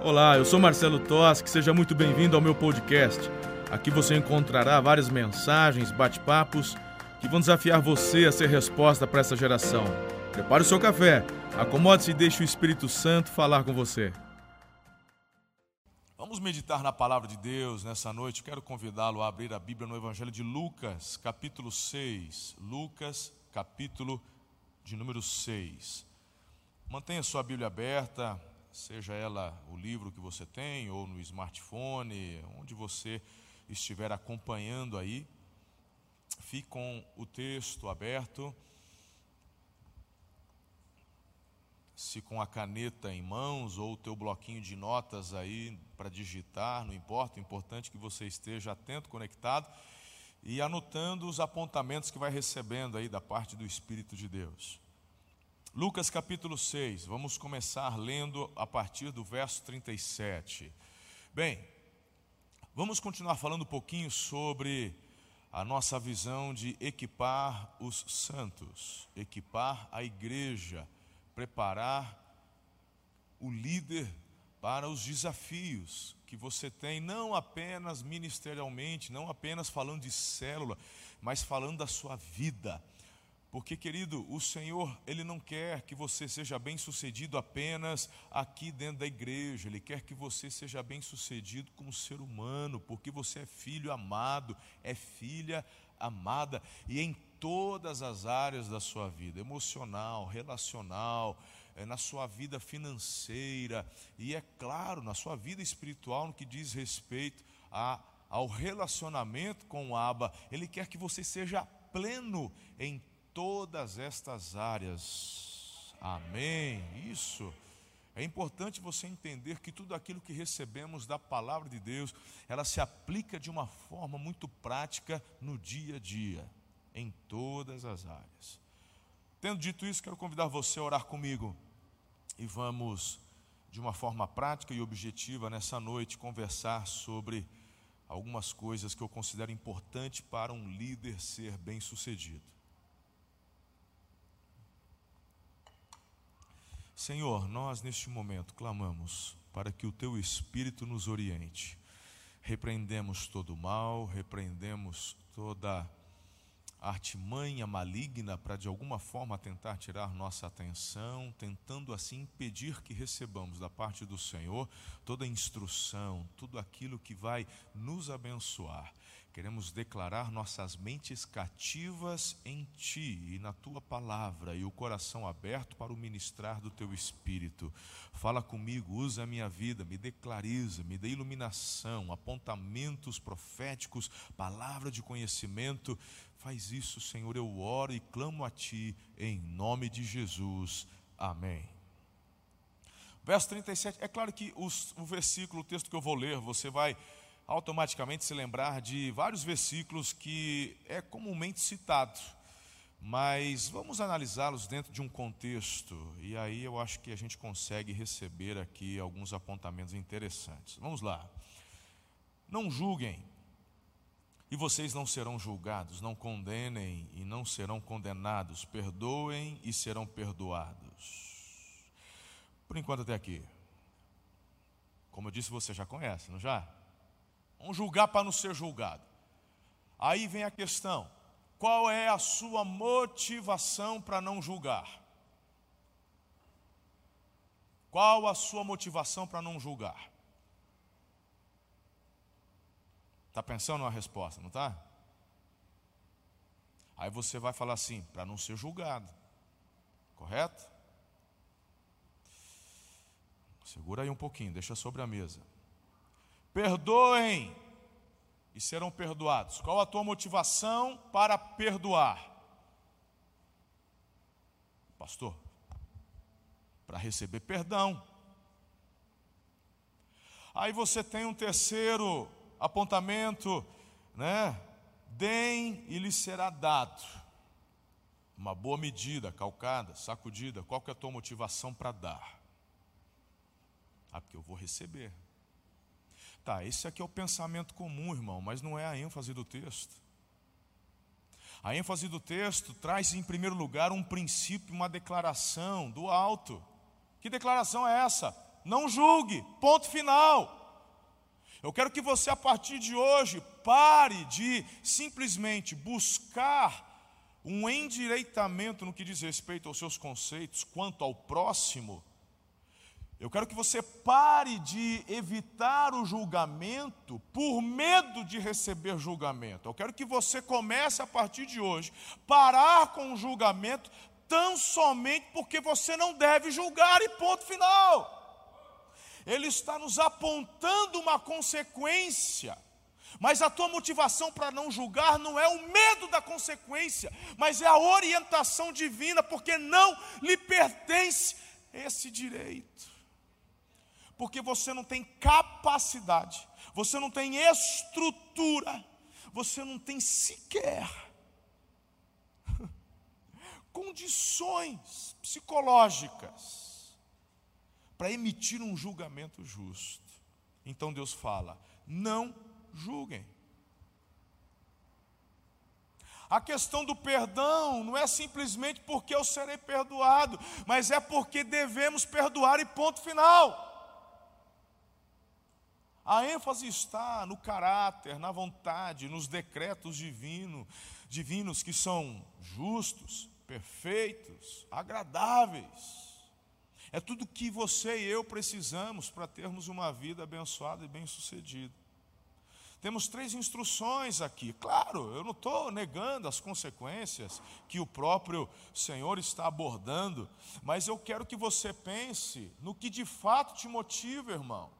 Olá, eu sou Marcelo Toschi, seja muito bem-vindo ao meu podcast. Aqui você encontrará várias mensagens, bate-papos que vão desafiar você a ser resposta para essa geração. Prepare o seu café, acomode-se e deixe o Espírito Santo falar com você. Vamos meditar na palavra de Deus nessa noite. Quero convidá-lo a abrir a Bíblia no Evangelho de Lucas, capítulo 6. Lucas, capítulo de número 6. Mantenha sua Bíblia aberta, seja ela o livro que você tem ou no smartphone, onde você estiver acompanhando aí, fique com o texto aberto. Se com a caneta em mãos ou o teu bloquinho de notas aí para digitar, não importa, o importante é que você esteja atento, conectado e anotando os apontamentos que vai recebendo aí da parte do Espírito de Deus. Lucas capítulo 6, vamos começar lendo a partir do verso 37. Bem, vamos continuar falando um pouquinho sobre a nossa visão de equipar os santos, equipar a igreja, preparar o líder para os desafios que você tem, não apenas ministerialmente, não apenas falando de célula, mas falando da sua vida porque, querido, o Senhor, Ele não quer que você seja bem sucedido apenas aqui dentro da igreja, Ele quer que você seja bem sucedido como ser humano, porque você é filho amado, é filha amada, e em todas as áreas da sua vida, emocional, relacional, é, na sua vida financeira, e é claro, na sua vida espiritual, no que diz respeito a, ao relacionamento com o Abba, Ele quer que você seja pleno em todas estas áreas. Amém. Isso. É importante você entender que tudo aquilo que recebemos da palavra de Deus, ela se aplica de uma forma muito prática no dia a dia, em todas as áreas. Tendo dito isso, quero convidar você a orar comigo e vamos, de uma forma prática e objetiva, nessa noite, conversar sobre algumas coisas que eu considero importante para um líder ser bem Senhor, nós neste momento clamamos para que o teu Espírito nos oriente. Repreendemos todo o mal, repreendemos toda artimanha maligna para de alguma forma tentar tirar nossa atenção, tentando assim impedir que recebamos da parte do Senhor toda a instrução, tudo aquilo que vai nos abençoar. Queremos declarar nossas mentes cativas em Ti e na Tua palavra e o coração aberto para o ministrar do Teu Espírito. Fala comigo, usa a minha vida, me dê clareza, me dê iluminação, apontamentos proféticos, palavra de conhecimento. Faz isso, Senhor, eu oro e clamo a Ti em nome de Jesus. Amém. Verso 37, é claro que os, o versículo, o texto que eu vou ler, você vai automaticamente se lembrar de vários versículos que é comumente citado, mas vamos analisá-los dentro de um contexto, e aí eu acho que a gente consegue receber aqui alguns apontamentos interessantes. Vamos lá. Não julguem, e vocês não serão julgados, não condenem e não serão condenados, perdoem e serão perdoados. Por enquanto até aqui. Como eu disse, você já conhece, não já? Vamos julgar para não ser julgado. Aí vem a questão: qual é a sua motivação para não julgar? Qual a sua motivação para não julgar? Está pensando na resposta, não está? Aí você vai falar assim, para não ser julgado. Correto? Segura aí um pouquinho, deixa sobre a mesa. Perdoem e serão perdoados. Qual a tua motivação para perdoar? Pastor, para receber perdão. Aí você tem um terceiro apontamento, né? Deem e lhe será dado. Uma boa medida, calcada, sacudida. Qual que é a tua motivação para dar? Ah, porque eu vou receber. Tá, esse aqui é o pensamento comum, irmão, mas não é a ênfase do texto. A ênfase do texto traz, em primeiro lugar, um princípio, uma declaração do alto. Que declaração é essa? Não julgue, ponto final. Eu quero que você, a partir de hoje, pare de simplesmente buscar um endireitamento no que diz respeito aos seus conceitos quanto ao próximo. Eu quero que você pare de evitar o julgamento por medo de receber julgamento. Eu quero que você comece a partir de hoje parar com o julgamento tão somente porque você não deve julgar e ponto final. Ele está nos apontando uma consequência. Mas a tua motivação para não julgar não é o medo da consequência, mas é a orientação divina, porque não lhe pertence esse direito. Porque você não tem capacidade, você não tem estrutura, você não tem sequer condições psicológicas para emitir um julgamento justo. Então Deus fala: não julguem. A questão do perdão não é simplesmente porque eu serei perdoado, mas é porque devemos perdoar e ponto final. A ênfase está no caráter, na vontade, nos decretos divino, divinos que são justos, perfeitos, agradáveis. É tudo que você e eu precisamos para termos uma vida abençoada e bem-sucedida. Temos três instruções aqui. Claro, eu não estou negando as consequências que o próprio Senhor está abordando, mas eu quero que você pense no que de fato te motiva, irmão.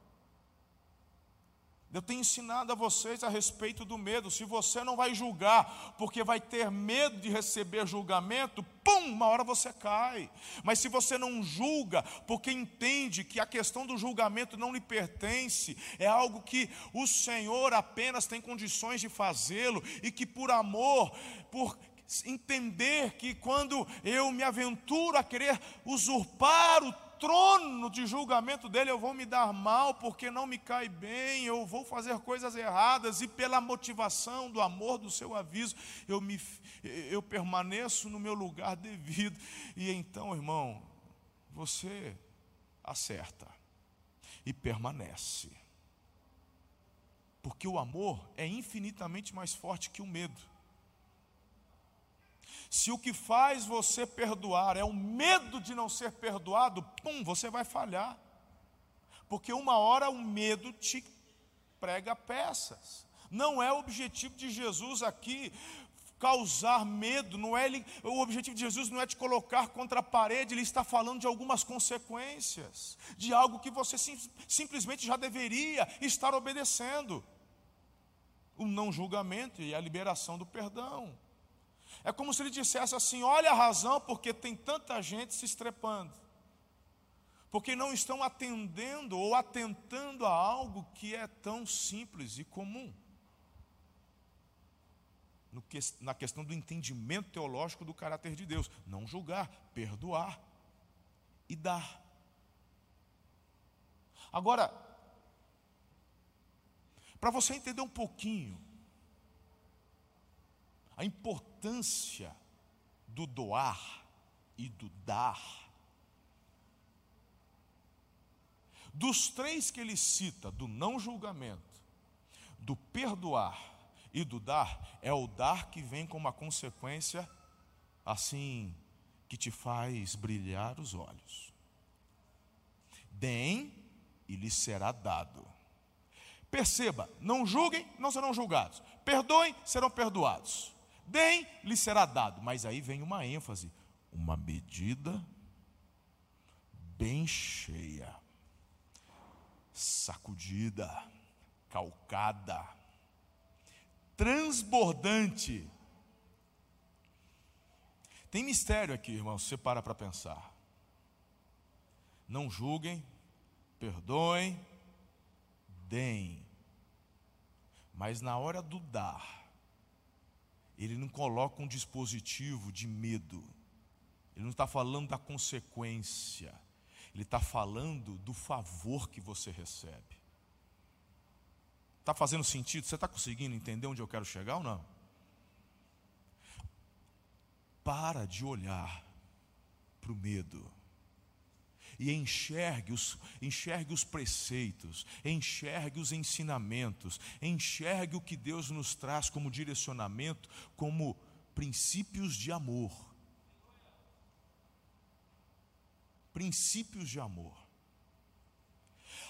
Eu tenho ensinado a vocês a respeito do medo. Se você não vai julgar, porque vai ter medo de receber julgamento, pum, uma hora você cai. Mas se você não julga, porque entende que a questão do julgamento não lhe pertence, é algo que o Senhor apenas tem condições de fazê-lo e que por amor, por entender que quando eu me aventuro a querer usurpar o trono de julgamento dele, eu vou me dar mal porque não me cai bem, eu vou fazer coisas erradas e pela motivação do amor do seu aviso, eu me eu permaneço no meu lugar devido. E então, irmão, você acerta e permanece. Porque o amor é infinitamente mais forte que o medo. Se o que faz você perdoar é o medo de não ser perdoado, pum, você vai falhar. Porque uma hora o medo te prega peças. Não é o objetivo de Jesus aqui causar medo, não é ele, o objetivo de Jesus não é te colocar contra a parede, ele está falando de algumas consequências, de algo que você sim, simplesmente já deveria estar obedecendo. O não julgamento e a liberação do perdão. É como se ele dissesse assim: olha a razão porque tem tanta gente se estrepando. Porque não estão atendendo ou atentando a algo que é tão simples e comum. Que, na questão do entendimento teológico do caráter de Deus. Não julgar, perdoar e dar. Agora, para você entender um pouquinho a importância do doar e do dar. Dos três que ele cita, do não julgamento, do perdoar e do dar, é o dar que vem com uma consequência assim, que te faz brilhar os olhos. Deem e lhes será dado. Perceba, não julguem, não serão julgados. Perdoem, serão perdoados. Deem, lhe será dado. Mas aí vem uma ênfase, uma medida bem cheia, sacudida, calcada, transbordante. Tem mistério aqui, irmão, se você para para pensar. Não julguem, perdoem, deem. Mas na hora do dar, ele não coloca um dispositivo de medo, ele não está falando da consequência, ele está falando do favor que você recebe. Está fazendo sentido? Você está conseguindo entender onde eu quero chegar ou não? Para de olhar para o medo e enxergue os, enxergue os preceitos, enxergue os ensinamentos, enxergue o que Deus nos traz como direcionamento, como princípios de amor. Princípios de amor.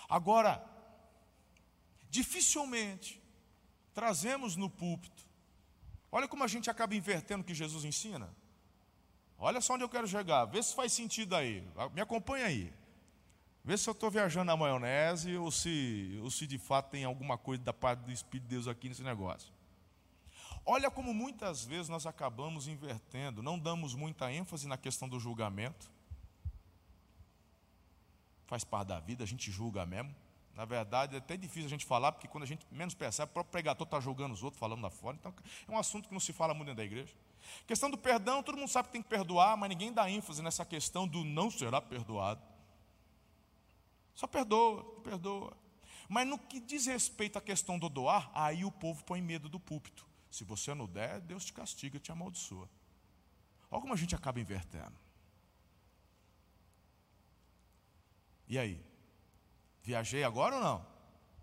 Agora, dificilmente trazemos no púlpito, olha como a gente acaba invertendo o que Jesus ensina. Olha só onde eu quero chegar, vê se faz sentido aí, me acompanha aí. Vê se eu estou viajando na maionese ou se, ou se de fato tem alguma coisa da parte do Espírito de Deus aqui nesse negócio. Olha como muitas vezes nós acabamos invertendo, não damos muita ênfase na questão do julgamento. Faz parte da vida, a gente julga mesmo. Na verdade, é até difícil a gente falar, porque quando a gente menos percebe, o próprio pregador está julgando os outros, falando lá fora. Então, é um assunto que não se fala muito dentro da igreja. Questão do perdão, todo mundo sabe que tem que perdoar, mas ninguém dá ênfase nessa questão do não será perdoado. Só perdoa, perdoa. Mas no que diz respeito à questão do doar, aí o povo põe medo do púlpito. Se você não der, Deus te castiga, te amaldiçoa. Olha como a gente acaba invertendo. E aí? Viajei agora ou não?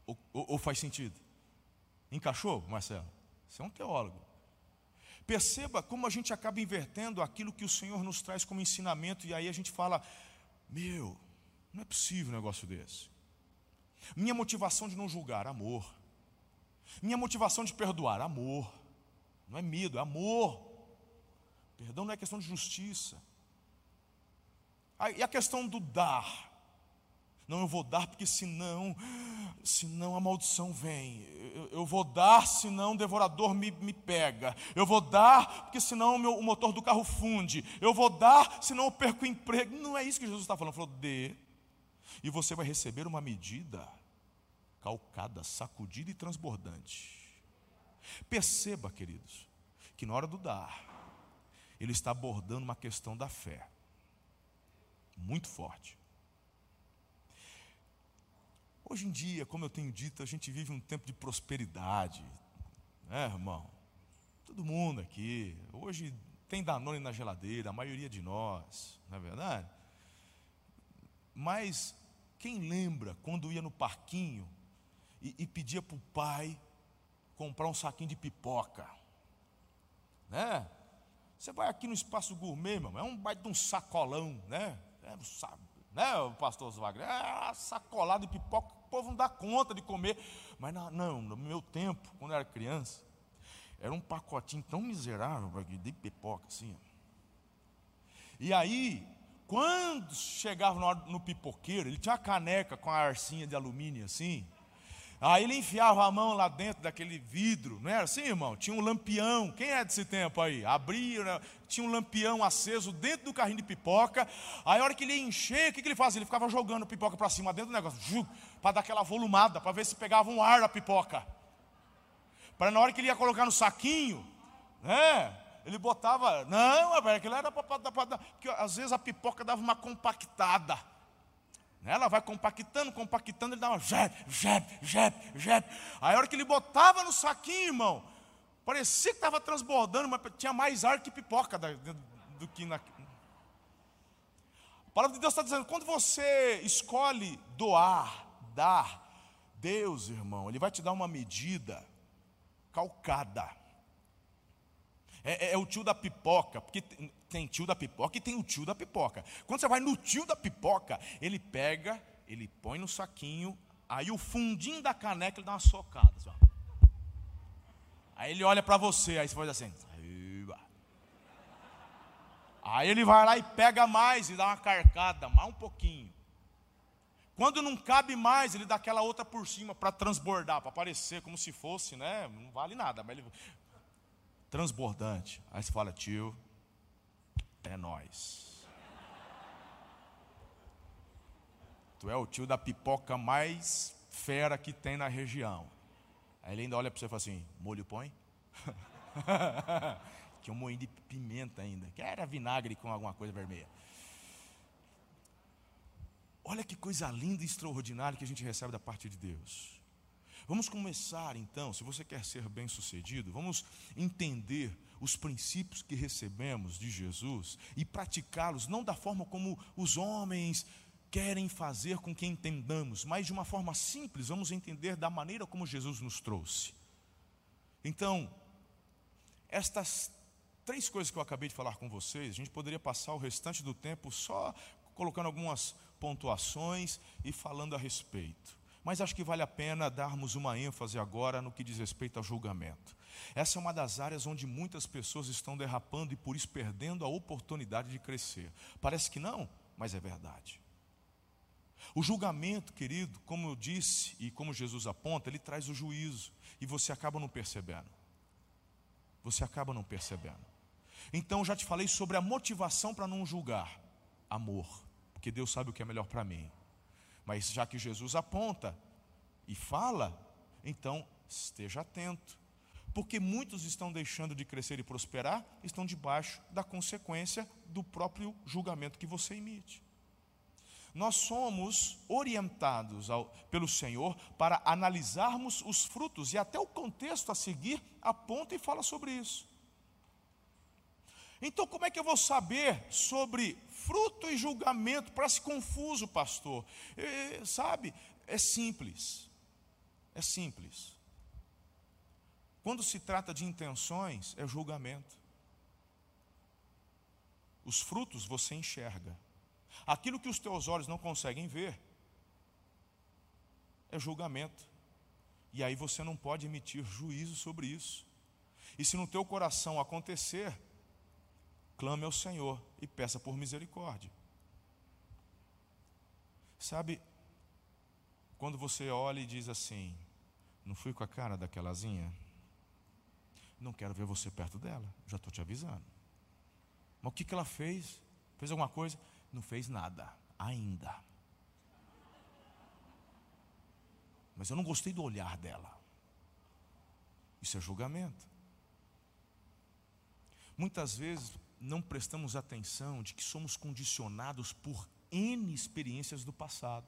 Ou, ou, ou faz sentido? Encaixou, Marcelo? Você é um teólogo. Perceba como a gente acaba invertendo aquilo que o Senhor nos traz como ensinamento, e aí a gente fala: Meu, não é possível um negócio desse. Minha motivação de não julgar, amor. Minha motivação de perdoar, amor. Não é medo, é amor. Perdão não é questão de justiça. E a questão do dar. Não, eu vou dar porque senão, senão a maldição vem. Eu, eu vou dar, senão o devorador me, me pega. Eu vou dar porque senão o, meu, o motor do carro funde. Eu vou dar, senão eu perco o emprego. Não é isso que Jesus está falando. Ele falou, dê. E você vai receber uma medida calcada, sacudida e transbordante. Perceba, queridos, que na hora do dar, ele está abordando uma questão da fé, muito forte. Hoje em dia, como eu tenho dito, a gente vive um tempo de prosperidade, né, irmão? Todo mundo aqui. Hoje tem Danone na geladeira, a maioria de nós, não é verdade? Mas quem lembra quando ia no parquinho e, e pedia para o pai comprar um saquinho de pipoca. Né? Você vai aqui no espaço gourmet, irmão, é um baita de um sacolão, né? É né, o pastor Wagner? É sacolado de pipoca, povo não dá conta de comer. Mas não, não, no meu tempo, quando eu era criança, era um pacotinho tão miserável de pipoca assim. E aí, quando chegava no, no pipoqueiro, ele tinha uma caneca com a arcinha de alumínio assim. Aí ele enfiava a mão lá dentro daquele vidro, não era assim, irmão? Tinha um lampião. Quem é desse tempo aí? Abria, né? tinha um lampião aceso dentro do carrinho de pipoca. Aí a hora que ele ia encher, o que, que ele fazia? Ele ficava jogando pipoca para cima dentro do negócio, para dar aquela volumada, para ver se pegava um ar da pipoca. Para na hora que ele ia colocar no saquinho, né? Ele botava, não, aquilo era para porque às vezes a pipoca dava uma compactada. Ela vai compactando, compactando, ele dá uma jep, jep, jep, jep. Aí a hora que ele botava no saquinho, irmão, parecia que estava transbordando, mas tinha mais ar que pipoca do que na. A palavra de Deus está dizendo: quando você escolhe doar, dar, Deus, irmão, Ele vai te dar uma medida calcada. É, é, é o tio da pipoca, porque tem tio da pipoca e tem o tio da pipoca. Quando você vai no tio da pipoca, ele pega, ele põe no saquinho, aí o fundinho da caneca ele dá uma socada. Assim, aí ele olha para você, aí você faz assim. Aí ele vai lá e pega mais e dá uma carcada, mais um pouquinho. Quando não cabe mais, ele dá aquela outra por cima para transbordar, para parecer como se fosse, né? Não vale nada, mas ele transbordante. Aí você fala, tio, é nós. Tu é o tio da pipoca mais fera que tem na região. Aí ele ainda olha para você e fala assim: molho põe? que um moinho de pimenta ainda. Que era vinagre com alguma coisa vermelha. Olha que coisa linda e extraordinária que a gente recebe da parte de Deus. Vamos começar então, se você quer ser bem sucedido, vamos entender os princípios que recebemos de Jesus e praticá-los não da forma como os homens querem fazer com que entendamos, mas de uma forma simples, vamos entender da maneira como Jesus nos trouxe. Então, estas três coisas que eu acabei de falar com vocês, a gente poderia passar o restante do tempo só colocando algumas pontuações e falando a respeito. Mas acho que vale a pena darmos uma ênfase agora no que diz respeito ao julgamento. Essa é uma das áreas onde muitas pessoas estão derrapando e por isso perdendo a oportunidade de crescer. Parece que não, mas é verdade. O julgamento, querido, como eu disse e como Jesus aponta, ele traz o juízo e você acaba não percebendo. Você acaba não percebendo. Então já te falei sobre a motivação para não julgar: amor, porque Deus sabe o que é melhor para mim. Mas já que Jesus aponta e fala, então esteja atento. Porque muitos estão deixando de crescer e prosperar, estão debaixo da consequência do próprio julgamento que você emite. Nós somos orientados ao, pelo Senhor para analisarmos os frutos, e até o contexto a seguir aponta e fala sobre isso. Então, como é que eu vou saber sobre fruto e julgamento? Parece confuso, pastor. É, sabe, é simples. É simples. Quando se trata de intenções, é julgamento. Os frutos você enxerga. Aquilo que os teus olhos não conseguem ver é julgamento. E aí você não pode emitir juízo sobre isso. E se no teu coração acontecer, clame ao Senhor e peça por misericórdia. Sabe, quando você olha e diz assim: Não fui com a cara daquelazinha? Não quero ver você perto dela, já estou te avisando. Mas o que, que ela fez? Fez alguma coisa? Não fez nada, ainda. Mas eu não gostei do olhar dela. Isso é julgamento. Muitas vezes não prestamos atenção de que somos condicionados por N experiências do passado.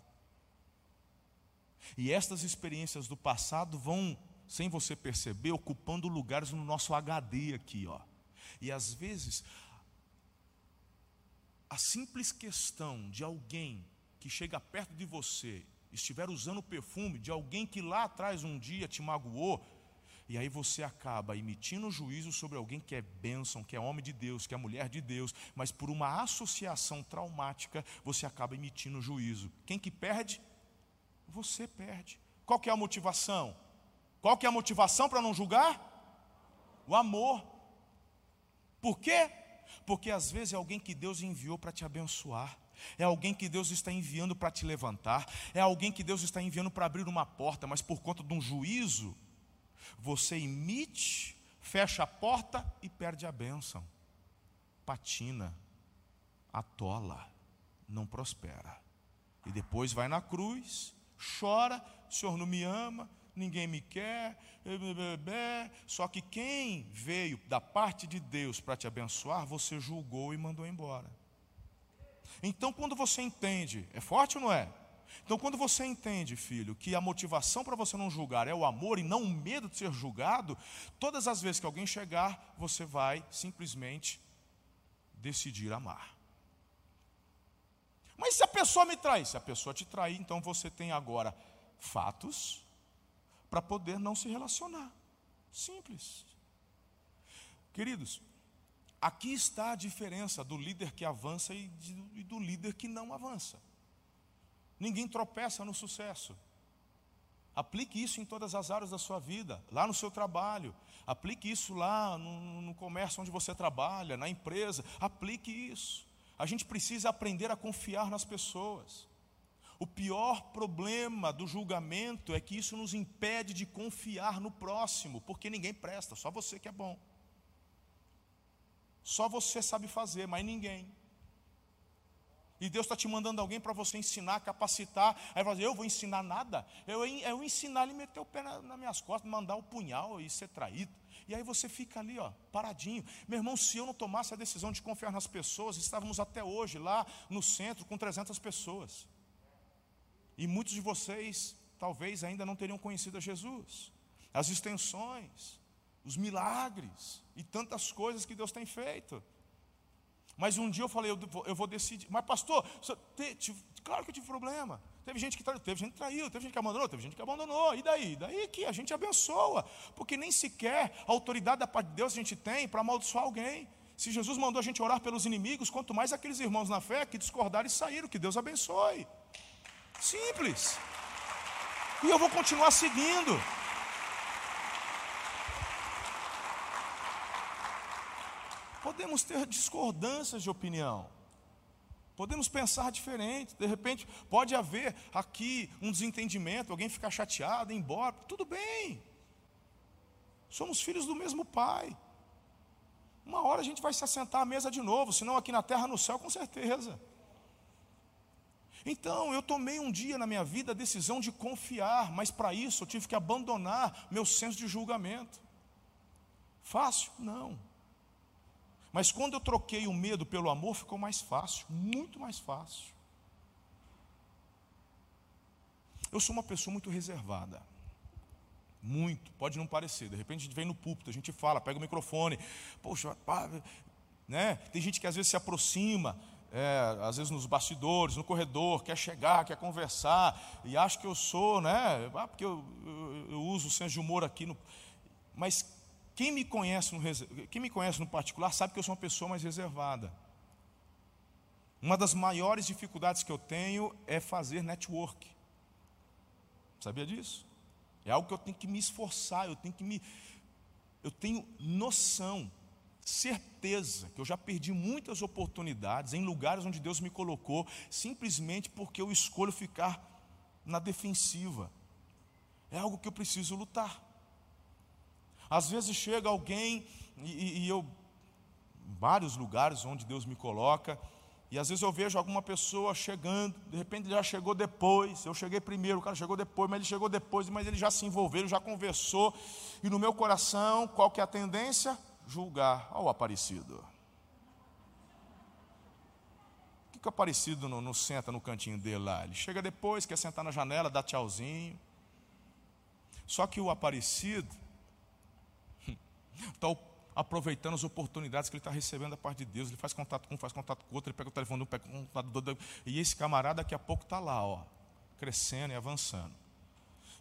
E estas experiências do passado vão, sem você perceber, ocupando lugares no nosso HD aqui, ó. E às vezes a simples questão de alguém que chega perto de você estiver usando o perfume de alguém que lá atrás um dia te magoou, e aí você acaba emitindo juízo sobre alguém que é bênção, que é homem de Deus, que é mulher de Deus, mas por uma associação traumática, você acaba emitindo juízo. Quem que perde? Você perde. Qual que é a motivação? Qual que é a motivação para não julgar? O amor. Por quê? Porque às vezes é alguém que Deus enviou para te abençoar. É alguém que Deus está enviando para te levantar, é alguém que Deus está enviando para abrir uma porta, mas por conta de um juízo, você emite, fecha a porta e perde a bênção. Patina, atola, não prospera. E depois vai na cruz, chora, o Senhor não me ama, ninguém me quer, só que quem veio da parte de Deus para te abençoar, você julgou e mandou embora. Então, quando você entende, é forte ou não é? Então, quando você entende, filho, que a motivação para você não julgar é o amor e não o medo de ser julgado, todas as vezes que alguém chegar, você vai simplesmente decidir amar. Mas se a pessoa me trai, se a pessoa te trair, então você tem agora fatos para poder não se relacionar. Simples. Queridos, aqui está a diferença do líder que avança e do líder que não avança. Ninguém tropeça no sucesso. Aplique isso em todas as áreas da sua vida, lá no seu trabalho, aplique isso lá no, no, comércio onde você trabalha, na empresa, aplique isso. A gente precisa aprender a confiar nas pessoas. O pior problema do julgamento é que isso nos impede de confiar no próximo, porque ninguém presta, só você que é bom. Só você sabe fazer, mas ninguém. E Deus está te mandando alguém para você ensinar, capacitar. Aí você eu vou ensinar nada. Eu, eu ensinar ele meter o pé na, nas minhas costas, mandar o punhal e ser traído. E aí você fica ali, ó, paradinho. Meu irmão, se eu não tomasse a decisão de confiar nas pessoas, estávamos até hoje lá no centro com 300 pessoas. E muitos de vocês talvez ainda não teriam conhecido a Jesus. As extensões, os milagres e tantas coisas que Deus tem feito. Mas um dia eu falei, eu vou, eu vou decidir. Mas, pastor, te, te, claro que eu tive problema. Teve gente que traiu, teve gente que traiu, teve gente que abandonou, teve gente que abandonou. E daí? Daí que a gente abençoa. Porque nem sequer a autoridade da parte de Deus a gente tem para amaldiçoar alguém. Se Jesus mandou a gente orar pelos inimigos, quanto mais aqueles irmãos na fé que discordaram e saíram, que Deus abençoe. Simples. E eu vou continuar seguindo. Podemos ter discordâncias de opinião. Podemos pensar diferente. De repente, pode haver aqui um desentendimento, alguém ficar chateado, ir embora. Tudo bem. Somos filhos do mesmo pai. Uma hora a gente vai se assentar à mesa de novo, senão aqui na terra, no céu, com certeza. Então, eu tomei um dia na minha vida a decisão de confiar, mas para isso eu tive que abandonar meu senso de julgamento. Fácil? Não. Mas quando eu troquei o medo pelo amor, ficou mais fácil, muito mais fácil. Eu sou uma pessoa muito reservada. Muito, pode não parecer. De repente a gente vem no púlpito, a gente fala, pega o microfone. Poxa, pá, né? Tem gente que às vezes se aproxima, é, às vezes nos bastidores, no corredor, quer chegar, quer conversar, e acha que eu sou, né? Ah, porque eu, eu, eu uso o senso de humor aqui. No... Mas quem me, conhece no, quem me conhece no particular sabe que eu sou uma pessoa mais reservada. Uma das maiores dificuldades que eu tenho é fazer network. Sabia disso? É algo que eu tenho que me esforçar, eu tenho que me. Eu tenho noção, certeza, que eu já perdi muitas oportunidades em lugares onde Deus me colocou, simplesmente porque eu escolho ficar na defensiva. É algo que eu preciso lutar. Às vezes chega alguém, e, e eu, vários lugares onde Deus me coloca, e às vezes eu vejo alguma pessoa chegando, de repente ele já chegou depois, eu cheguei primeiro, o cara chegou depois, mas ele chegou depois, mas ele já se envolveu, ele já conversou, e no meu coração, qual que é a tendência? Julgar ao aparecido. O que, que o aparecido não, não senta no cantinho dele lá? Ele chega depois, quer sentar na janela, dá tchauzinho. Só que o aparecido está aproveitando as oportunidades que ele está recebendo da parte de Deus. Ele faz contato com um, faz contato com outro, ele pega o telefone um, pega contato do outro. E esse camarada daqui a pouco está lá, ó, crescendo e avançando.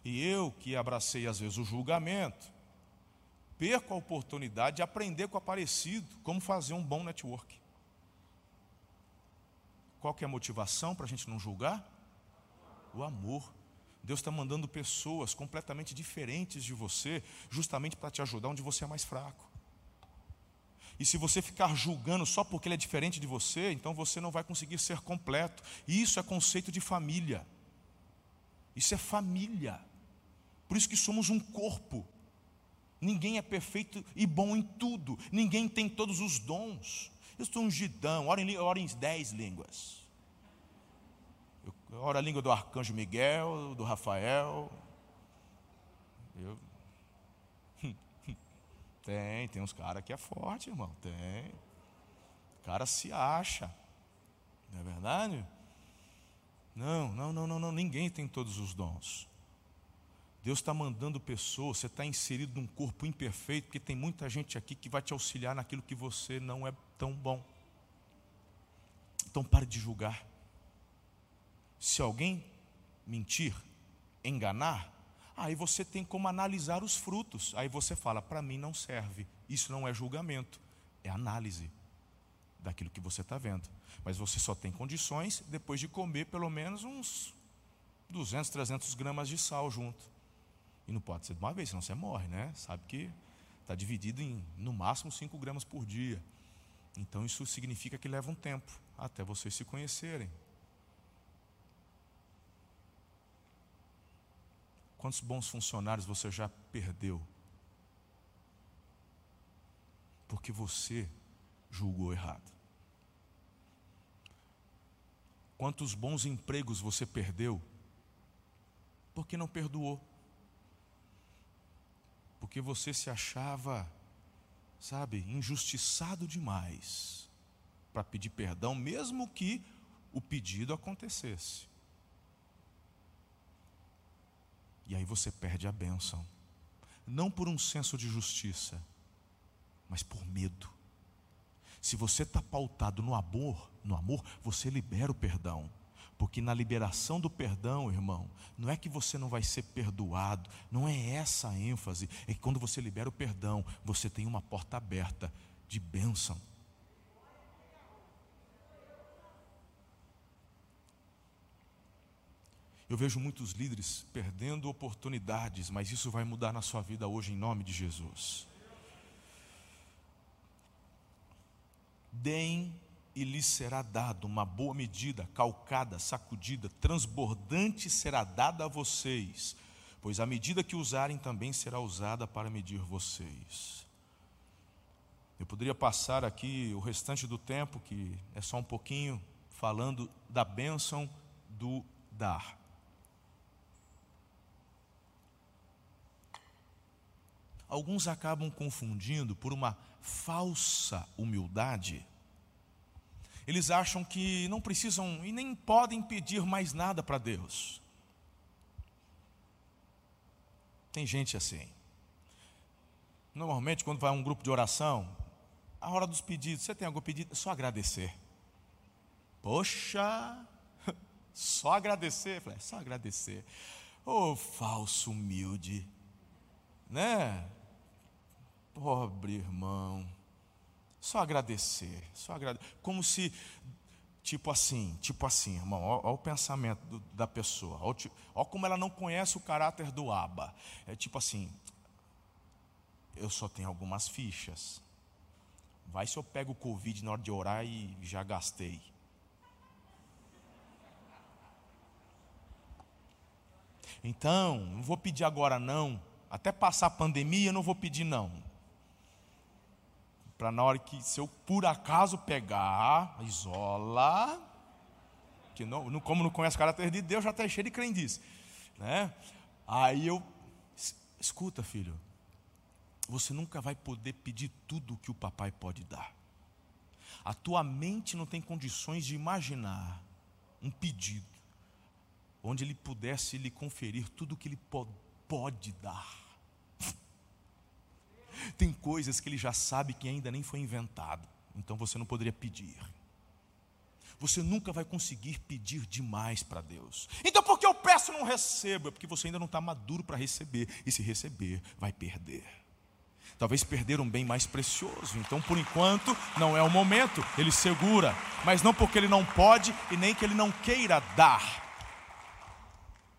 E eu, que abracei às vezes o julgamento, perco a oportunidade de aprender com o aparecido como fazer um bom network. Qual que é a motivação para a gente não julgar? O amor. Deus está mandando pessoas completamente diferentes de você, justamente para te ajudar onde você é mais fraco. E se você ficar julgando só porque ele é diferente de você, então você não vai conseguir ser completo. E isso é conceito de família. Isso é família. Por isso que somos um corpo. Ninguém é perfeito e bom em tudo. Ninguém tem todos os dons. Eu sou ungidão, oro em, oro em dez línguas. Oro a língua do arcanjo Miguel, do Rafael. Eu tem, tem uns caras que é forte, irmão. Tem. O cara se acha. Não é verdade? Não, não, não, não, não. Ninguém tem todos os dons. Deus está mandando pessoas, você está inserido num corpo imperfeito, porque tem muita gente aqui que vai te auxiliar naquilo que você não é tão bom. Então pare de julgar. Se alguém mentir, enganar, Aí você tem como analisar os frutos. Aí você fala: para mim não serve. Isso não é julgamento, é análise daquilo que você está vendo. Mas você só tem condições depois de comer pelo menos uns 200, 300 gramas de sal junto. E não pode ser de uma vez, senão você morre, né? Sabe que está dividido em no máximo 5 gramas por dia. Então isso significa que leva um tempo até vocês se conhecerem. Quantos bons funcionários você já perdeu? Porque você julgou errado. Quantos bons empregos você perdeu? Porque não perdoou. Porque você se achava, sabe, injustiçado demais para pedir perdão, mesmo que o pedido acontecesse. E aí você perde a bênção. Não por um senso de justiça, mas por medo. Se você está pautado no amor, no amor, você libera o perdão. Porque na liberação do perdão, irmão, não é que você não vai ser perdoado, não é essa a ênfase, é que quando você libera o perdão, você tem uma porta aberta de bênção. Eu vejo muitos líderes perdendo oportunidades, mas isso vai mudar na sua vida hoje em nome de Jesus. Deem e lhes será dado uma boa medida, calcada, sacudida, transbordante será dada a vocês, pois a medida que usarem também será usada para medir vocês. Eu poderia passar aqui o restante do tempo, que é só um pouquinho, falando da bênção do dar. Alguns acabam confundindo por uma falsa humildade. Eles acham que não precisam e nem podem pedir mais nada para Deus. Tem gente assim. Normalmente, quando vai a um grupo de oração, a hora dos pedidos, você tem algum pedido? É só agradecer. Poxa, só agradecer? É só agradecer. Ô oh, falso humilde, né? Pobre irmão. Só agradecer, só agradecer. Como se, tipo assim, tipo assim, irmão, olha o pensamento do, da pessoa. Olha como ela não conhece o caráter do aba. É tipo assim, eu só tenho algumas fichas. Vai se eu pego o Covid na hora de orar e já gastei. Então, não vou pedir agora não. Até passar a pandemia, eu não vou pedir não. Para na hora que, se eu por acaso pegar, isola, que não, como não conhece o caráter de Deus, já está cheio de crendice. Né? Aí eu, escuta filho, você nunca vai poder pedir tudo o que o papai pode dar. A tua mente não tem condições de imaginar um pedido onde ele pudesse lhe conferir tudo o que ele pode dar. Tem coisas que ele já sabe que ainda nem foi inventado, então você não poderia pedir. Você nunca vai conseguir pedir demais para Deus. Então, porque eu peço e não recebo? É porque você ainda não está maduro para receber, e se receber, vai perder. Talvez perder um bem mais precioso. Então, por enquanto, não é o momento. Ele segura, mas não porque ele não pode e nem que ele não queira dar.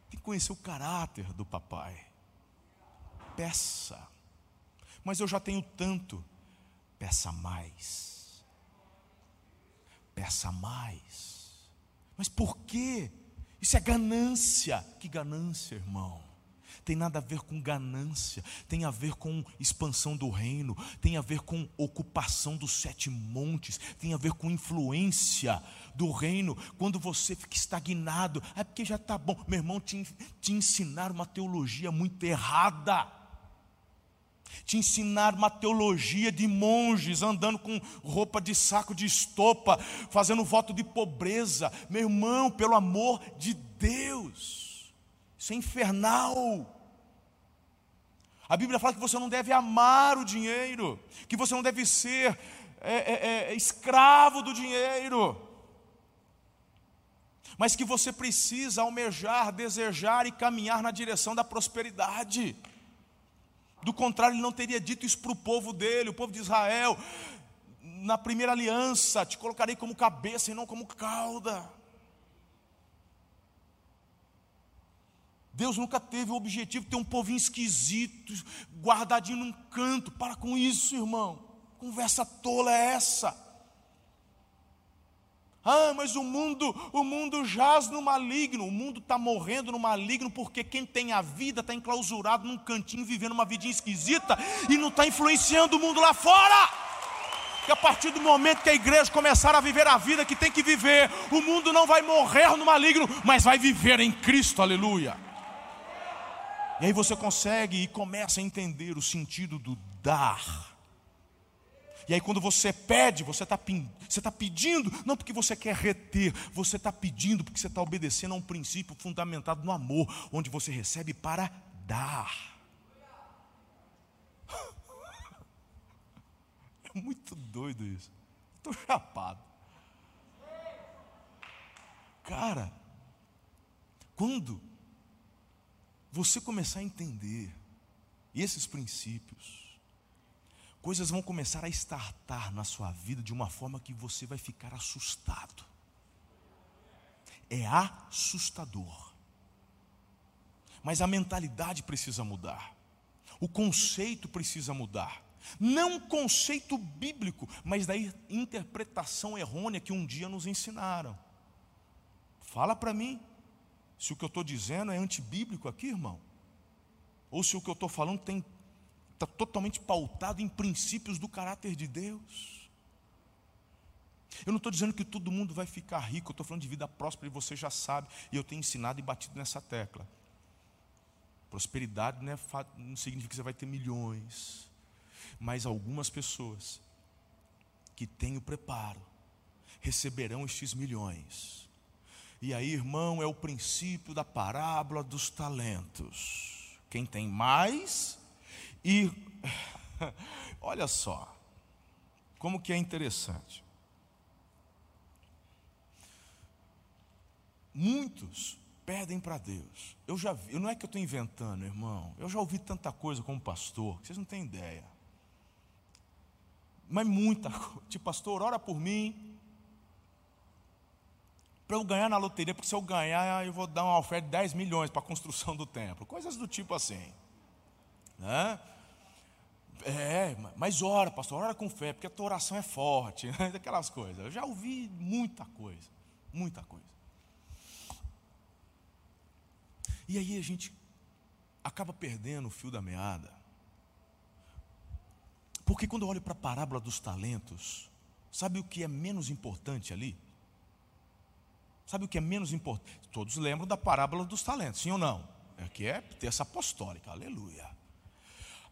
Tem que conhecer o caráter do papai. Peça mas eu já tenho tanto. Peça mais. Peça mais. Mas por quê? Isso é ganância. Que ganância, irmão? Tem nada a ver com ganância, tem a ver com expansão do reino, tem a ver com ocupação dos sete montes, tem a ver com influência do reino. Quando você fica estagnado, é porque já está bom. Meu irmão, te, te ensinaram uma teologia muito errada te ensinar uma teologia de monges andando com roupa de saco de estopa, fazendo voto de pobreza. Meu irmão, pelo amor de Deus, isso é infernal. A Bíblia fala que você não deve amar o dinheiro, que você não deve ser é, é, é, escravo do dinheiro, mas que você precisa almejar, desejar e caminhar na direção da prosperidade. Do contrário, ele não teria dito isso para o povo dele, o povo de Israel. Na primeira aliança, te colocarei como cabeça e não como cauda. Deus nunca teve o objetivo de ter um povinho esquisito, guardadinho num canto. Para com isso, irmão. Conversa tola é essa? Ah, mas o mundo, o mundo jaz no maligno. O mundo está morrendo no maligno porque quem tem a vida está enclausurado num cantinho, vivendo uma vidinha esquisita e não está influenciando o mundo lá fora. Que a partir do momento que a igreja começar a viver a vida que tem que viver, o mundo não vai morrer no maligno, mas vai viver em Cristo, aleluia. E aí você consegue e começa a entender o sentido do dar. E aí, quando você pede, você está você tá pedindo, não porque você quer reter, você está pedindo porque você está obedecendo a um princípio fundamentado no amor, onde você recebe para dar. É muito doido isso. Estou chapado. Cara, quando você começar a entender esses princípios, coisas vão começar a estartar na sua vida de uma forma que você vai ficar assustado. É assustador. Mas a mentalidade precisa mudar. O conceito precisa mudar. Não conceito bíblico, mas da interpretação errônea que um dia nos ensinaram. Fala para mim, se o que eu estou dizendo é antibíblico aqui, irmão, ou se o que eu estou falando está totalmente pautado em princípios do caráter de Deus. Eu não estou dizendo que todo mundo vai ficar rico, eu estou falando de vida próspera e você já sabe, e eu tenho ensinado e batido nessa tecla. Prosperidade não, é, não significa que você vai ter milhões, mas algumas pessoas que têm o preparo receberão estes milhões. E aí, irmão, é o princípio da parábola dos talentos. Quem tem mais e olha só como que é interessante. Muitos pedem para Deus. Eu já vi, não é que eu estou inventando, irmão. Eu já ouvi tanta coisa como pastor, que vocês não têm ideia. Mas muita coisa. Tipo, pastor, ora por mim. Para eu ganhar na loteria, porque se eu ganhar, eu vou dar uma oferta de 10 milhões para a construção do templo. Coisas do tipo assim. Né? É, mas ora, pastor, ora com fé, porque a tua oração é forte, né? aquelas coisas. Eu já ouvi muita coisa, muita coisa. E aí a gente acaba perdendo o fio da meada. Porque quando eu olho para a parábola dos talentos, sabe o que é menos importante ali? Sabe o que é menos importante? Todos lembram da parábola dos talentos, sim ou não? É que é terça apostólica, aleluia.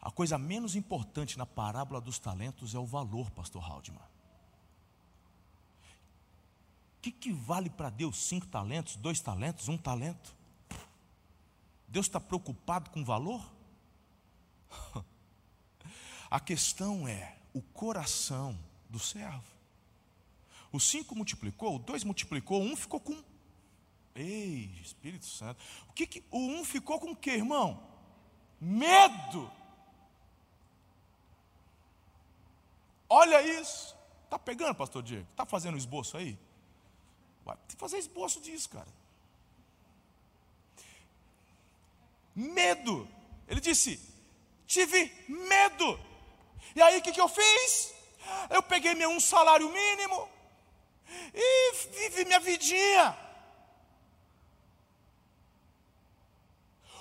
A coisa menos importante na parábola dos talentos é o valor, pastor Haldeman. O que, que vale para Deus cinco talentos, dois talentos, um talento? Deus está preocupado com valor? A questão é o coração do servo. O cinco multiplicou, o dois multiplicou, um ficou com. Ei, Espírito Santo. O que, que o um ficou com o que, irmão? Medo. Olha isso. Está pegando, pastor Diego? Está fazendo esboço aí? Vai fazer esboço disso, cara. medo. Ele disse: tive medo. E aí o que, que eu fiz? Eu peguei meu um salário mínimo e vivi minha vidinha.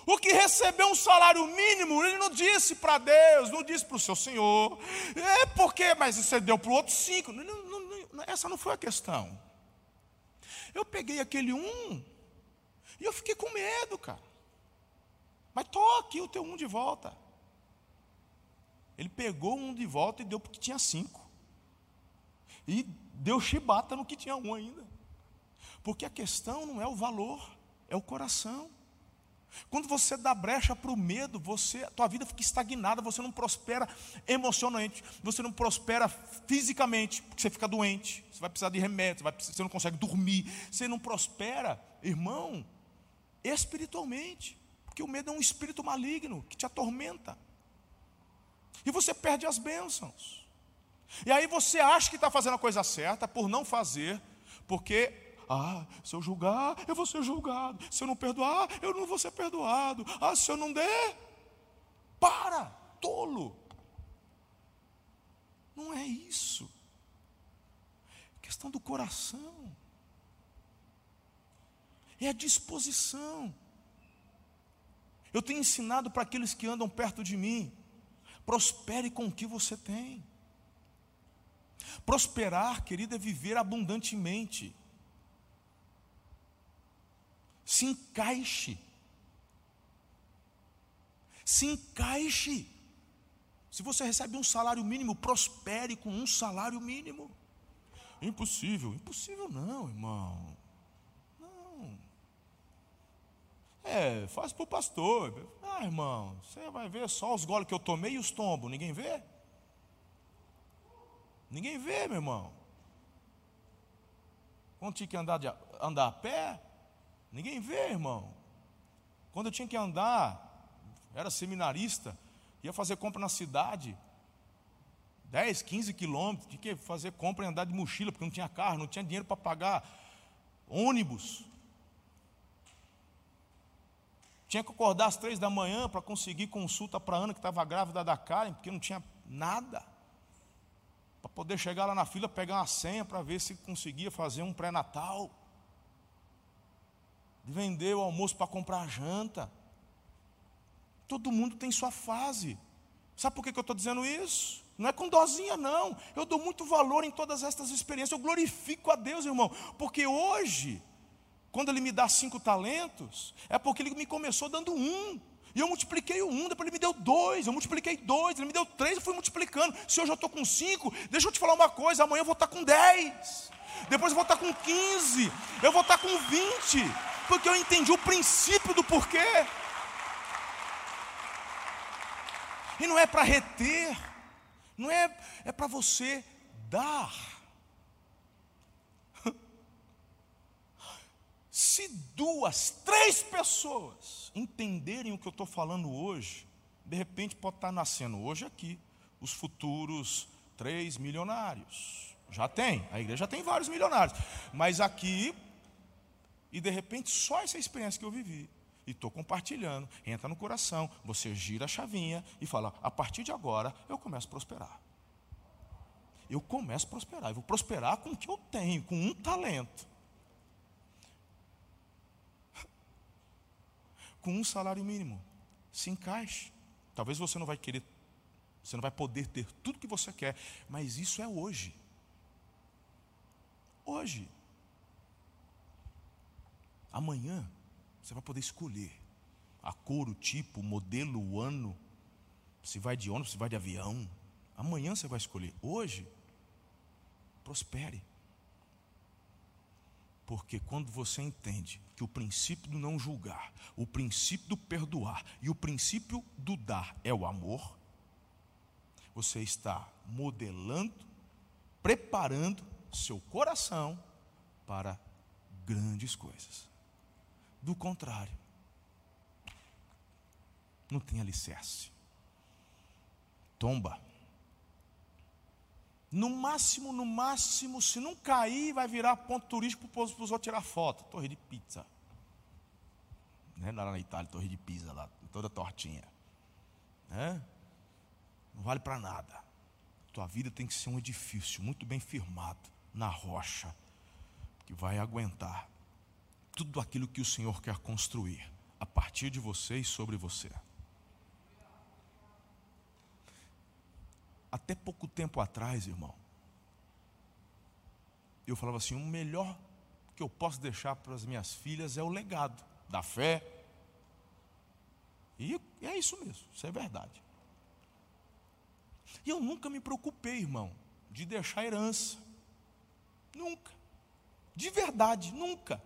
O que recebeu um salário mínimo, ele não disse para Deus, não disse para o seu Senhor. É porque, mas você deu para o outro cinco. Não, não, não, essa não foi a questão. Eu peguei aquele um e eu fiquei com medo, cara. Mas toque o teu um de volta. Ele pegou um de volta e deu porque tinha cinco. E deu chibata no que tinha um ainda. Porque a questão não é o valor, é o coração. Quando você dá brecha para o medo, você, tua vida fica estagnada, você não prospera emocionalmente, você não prospera fisicamente, porque você fica doente, você vai precisar de remédio, você não consegue dormir, você não prospera, irmão, espiritualmente. Porque o medo é um espírito maligno que te atormenta. E você perde as bênçãos. E aí você acha que está fazendo a coisa certa por não fazer, porque, ah, se eu julgar, eu vou ser julgado. Se eu não perdoar, eu não vou ser perdoado. Ah, se eu não der, para, tolo. Não é isso. É questão do coração. É a disposição. Eu tenho ensinado para aqueles que andam perto de mim: prospere com o que você tem. Prosperar, querido, é viver abundantemente. Se encaixe. Se encaixe. Se você recebe um salário mínimo, prospere com um salário mínimo. Impossível. Impossível não, irmão. É, faz para o pastor. Ah, irmão, você vai ver só os goles que eu tomei e os tombos. Ninguém vê? Ninguém vê, meu irmão. Quando tinha que andar, de, andar a pé, ninguém vê, irmão. Quando eu tinha que andar, era seminarista, ia fazer compra na cidade, 10, 15 quilômetros, tinha que fazer compra e andar de mochila, porque não tinha carro, não tinha dinheiro para pagar ônibus. Tinha que acordar às três da manhã para conseguir consulta para a Ana, que estava grávida da Karen, porque não tinha nada para poder chegar lá na fila, pegar uma senha para ver se conseguia fazer um pré-natal, de vender o almoço para comprar janta. Todo mundo tem sua fase. Sabe por que, eu estou dizendo isso? Não é com dozinha, não. Eu dou muito valor em todas estas experiências. Eu glorifico a Deus, irmão. Porque hoje, quando Ele me dá cinco talentos, é porque Ele me começou dando um. E eu multipliquei o um, depois ele me deu dois, eu multipliquei dois, ele me deu três, eu fui multiplicando. Se hoje eu estou com cinco, deixa eu te falar uma coisa, amanhã eu vou estar com dez, depois eu vou estar com quinze, eu vou estar com vinte, porque eu entendi o princípio do porquê. E não é para reter, não é, é para você dar. Se duas, três pessoas entenderem o que eu estou falando hoje, de repente pode estar nascendo hoje aqui os futuros três milionários. Já tem, a igreja já tem vários milionários. Mas aqui, e de repente só essa experiência que eu vivi, e estou compartilhando, entra no coração, você gira a chavinha e fala: a partir de agora eu começo a prosperar. Eu começo a prosperar, eu vou prosperar com o que eu tenho, com um talento. com um salário mínimo. Se encaixe. Talvez você não vai querer, você não vai poder ter tudo que você quer, mas isso é hoje. Hoje. Amanhã você vai poder escolher a cor, o tipo, o modelo, o ano, se vai de ônibus, se vai de avião. Amanhã você vai escolher. Hoje, prospere. Porque quando você entende que o princípio do não julgar, o princípio do perdoar e o princípio do dar é o amor, você está modelando, preparando seu coração para grandes coisas. Do contrário, não tem alicerce. Tomba. No máximo, no máximo, se não cair, vai virar ponto turístico para os outros tirar foto. Torre de pizza. Né? Lá na Itália, torre de pizza lá, toda tortinha. Né? Não vale para nada. Tua vida tem que ser um edifício muito bem firmado na rocha, que vai aguentar tudo aquilo que o Senhor quer construir a partir de você e sobre você. Até pouco tempo atrás, irmão, eu falava assim: o melhor que eu posso deixar para as minhas filhas é o legado da fé. E é isso mesmo, isso é verdade. E eu nunca me preocupei, irmão, de deixar herança. Nunca. De verdade, nunca.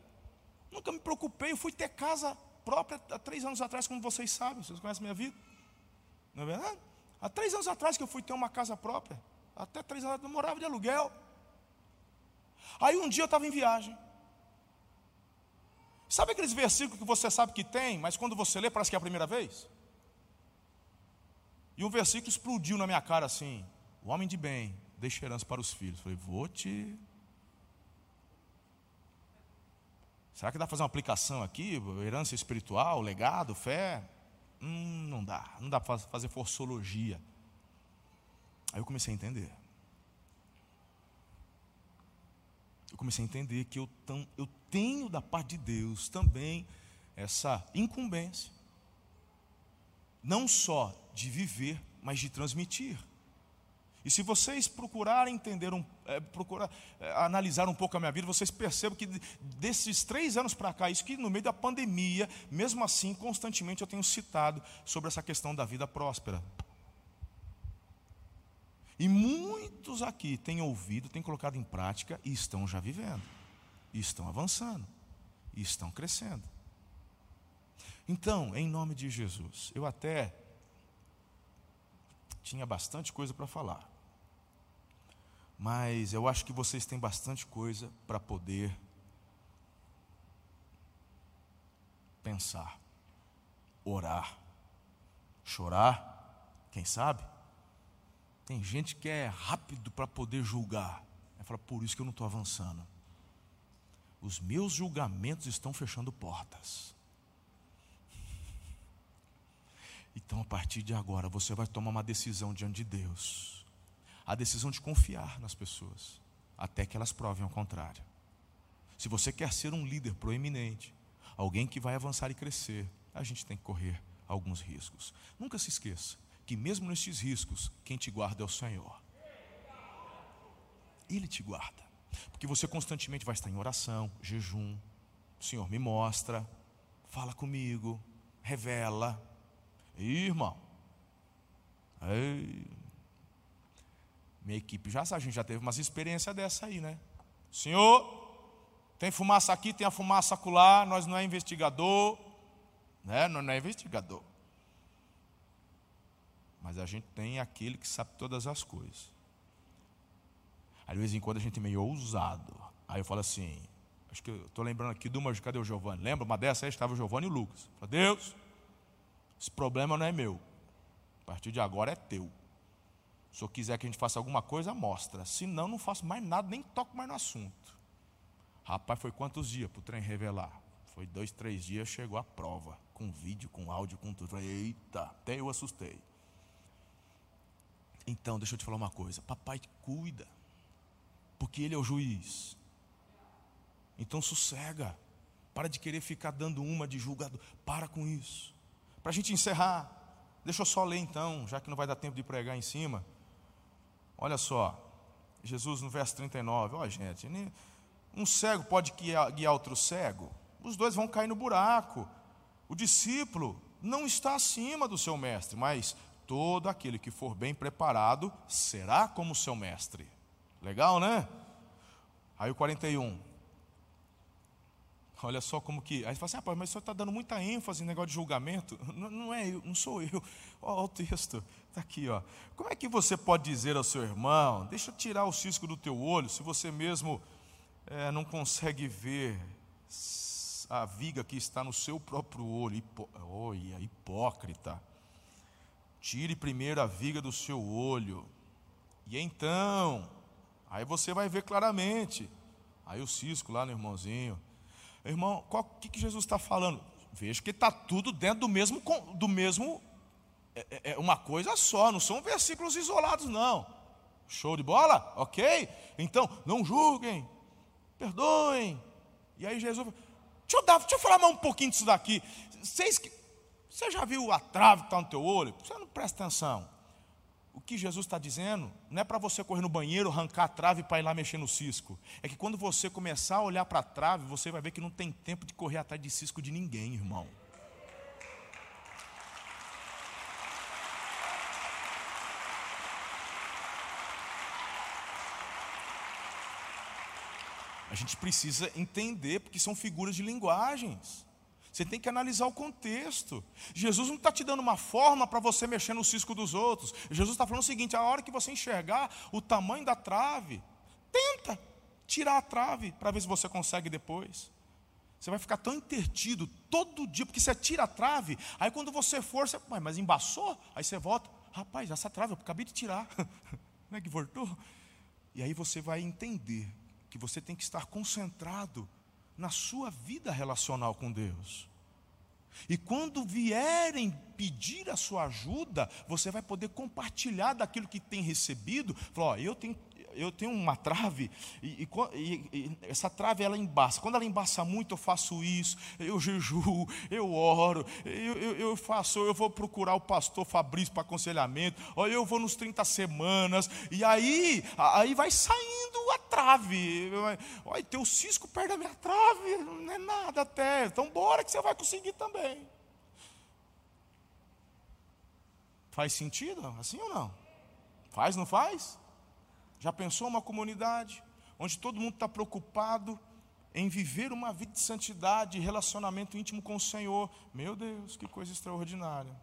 Nunca me preocupei. Eu fui ter casa própria há três anos atrás, como vocês sabem, vocês conhecem minha vida. Não é verdade? Há três anos atrás que eu fui ter uma casa própria. Até três anos eu morava de aluguel. Aí um dia eu estava em viagem. Sabe aqueles versículos que você sabe que tem, mas quando você lê parece que é a primeira vez? E um versículo explodiu na minha cara assim: O homem de bem deixa herança para os filhos. Eu falei, vou te. Será que dá para fazer uma aplicação aqui? Herança espiritual, legado, fé? Hum, não dá, não dá para fazer forçologia. Aí eu comecei a entender. Eu comecei a entender que eu, eu tenho da parte de Deus também essa incumbência, não só de viver, mas de transmitir. E se vocês procurarem entender, um, é, procurar é, analisar um pouco a minha vida, vocês percebem que desses três anos para cá, isso que no meio da pandemia, mesmo assim, constantemente eu tenho citado sobre essa questão da vida próspera. E muitos aqui têm ouvido, têm colocado em prática e estão já vivendo, e estão avançando, e estão crescendo. Então, em nome de Jesus, eu até tinha bastante coisa para falar mas eu acho que vocês têm bastante coisa para poder pensar, orar, chorar, quem sabe? Tem gente que é rápido para poder julgar. Aí fala, por isso que eu não estou avançando. Os meus julgamentos estão fechando portas. Então, a partir de agora, você vai tomar uma decisão diante de Deus a decisão de confiar nas pessoas, até que elas provem ao contrário. Se você quer ser um líder proeminente, alguém que vai avançar e crescer, a gente tem que correr alguns riscos. Nunca se esqueça que, mesmo nesses riscos, quem te guarda é o Senhor. Ele te guarda, porque você constantemente vai estar em oração, jejum. O Senhor me mostra, fala comigo, revela. Ih, irmão, Ei. Minha equipe já sabe, a gente já teve umas experiências dessa aí, né? Senhor, tem fumaça aqui, tem a fumaça acolá, nós não é investigador, né? Nós não é investigador. Mas a gente tem aquele que sabe todas as coisas. Aí de vez em quando a gente é meio ousado. Aí eu falo assim, acho que eu estou lembrando aqui de uma, cadê o Giovanni? Lembra? Uma dessa aí estava o Giovanni e o Lucas. Falo, Deus, esse problema não é meu. A partir de agora é teu. Se eu quiser que a gente faça alguma coisa, mostra. Se não, não faço mais nada, nem toco mais no assunto. Rapaz, foi quantos dias para o trem revelar? Foi dois, três dias, chegou a prova. Com vídeo, com áudio, com tudo. Eita, até eu assustei. Então, deixa eu te falar uma coisa. Papai cuida. Porque ele é o juiz. Então sossega. Para de querer ficar dando uma de julgador. Para com isso. Para a gente encerrar. Deixa eu só ler então, já que não vai dar tempo de pregar em cima. Olha só. Jesus no verso 39. Ó, gente, um cego pode guiar, guiar outro cego? Os dois vão cair no buraco. O discípulo não está acima do seu mestre, mas todo aquele que for bem preparado será como seu mestre. Legal, né? Aí o 41. Olha só como que. Aí você fala assim, ah, mas o senhor está dando muita ênfase em negócio de julgamento. Não, não é eu, não sou eu. Olha o texto, está aqui, ó. Como é que você pode dizer ao seu irmão, deixa eu tirar o cisco do teu olho, se você mesmo é, não consegue ver a viga que está no seu próprio olho. Hipo, olha, hipócrita. Tire primeiro a viga do seu olho. E então, aí você vai ver claramente. Aí o cisco lá no irmãozinho. Irmão, o que, que Jesus está falando? Veja que está tudo dentro do mesmo, do mesmo é, é, é uma coisa só, não são versículos isolados, não. Show de bola? Ok? Então, não julguem, perdoem. E aí Jesus, deixa eu, dar, deixa eu falar mais um pouquinho disso daqui. Vocês, você já viu a trave que está no teu olho? Você não presta atenção. O que Jesus está dizendo não é para você correr no banheiro, arrancar a trave para ir lá mexer no cisco. É que quando você começar a olhar para a trave, você vai ver que não tem tempo de correr atrás de cisco de ninguém, irmão. A gente precisa entender, porque são figuras de linguagens. Você tem que analisar o contexto. Jesus não está te dando uma forma para você mexer no cisco dos outros. Jesus está falando o seguinte: a hora que você enxergar o tamanho da trave, tenta tirar a trave para ver se você consegue depois. Você vai ficar tão intertido todo dia, porque você tira a trave, aí quando você for, você, mas embaçou? Aí você volta, rapaz, essa trave eu acabei de tirar. Não é que voltou? E aí você vai entender que você tem que estar concentrado na sua vida relacional com Deus. E quando vierem pedir a sua ajuda, você vai poder compartilhar daquilo que tem recebido. Falar, ó, eu tenho eu tenho uma trave e, e, e, essa trave ela embaça. Quando ela embaça muito, eu faço isso, eu jejuo, eu oro, eu, eu, eu faço, eu vou procurar o pastor Fabrício para aconselhamento, ou eu vou nos 30 semanas, e aí, aí vai saindo a trave. Olha, teu cisco perto da minha trave, não é nada até. Então bora que você vai conseguir também. Faz sentido assim ou não? Faz, não faz? Já pensou uma comunidade onde todo mundo está preocupado em viver uma vida de santidade, relacionamento íntimo com o Senhor? Meu Deus, que coisa extraordinária.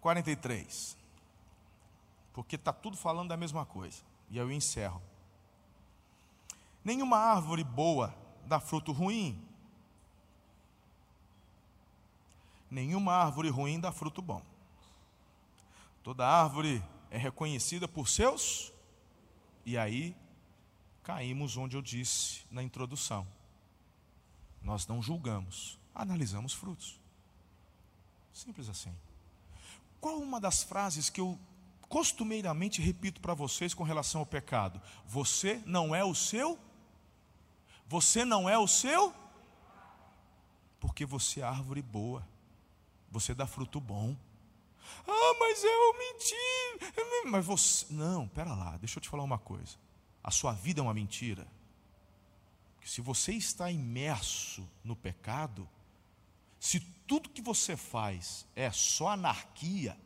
Quarenta e três. Porque está tudo falando da mesma coisa. E eu encerro. Nenhuma árvore boa dá fruto ruim. Nenhuma árvore ruim dá fruto bom. Toda árvore é reconhecida por seus. E aí caímos onde eu disse na introdução. Nós não julgamos, analisamos frutos. Simples assim. Qual uma das frases que eu costumeiramente repito para vocês com relação ao pecado? Você não é o seu? Você não é o seu? Porque você é árvore boa. Você dá fruto bom. Ah, mas eu menti. Mas você. Não, pera lá, deixa eu te falar uma coisa. A sua vida é uma mentira. Se você está imerso no pecado, se tudo que você faz é só anarquia,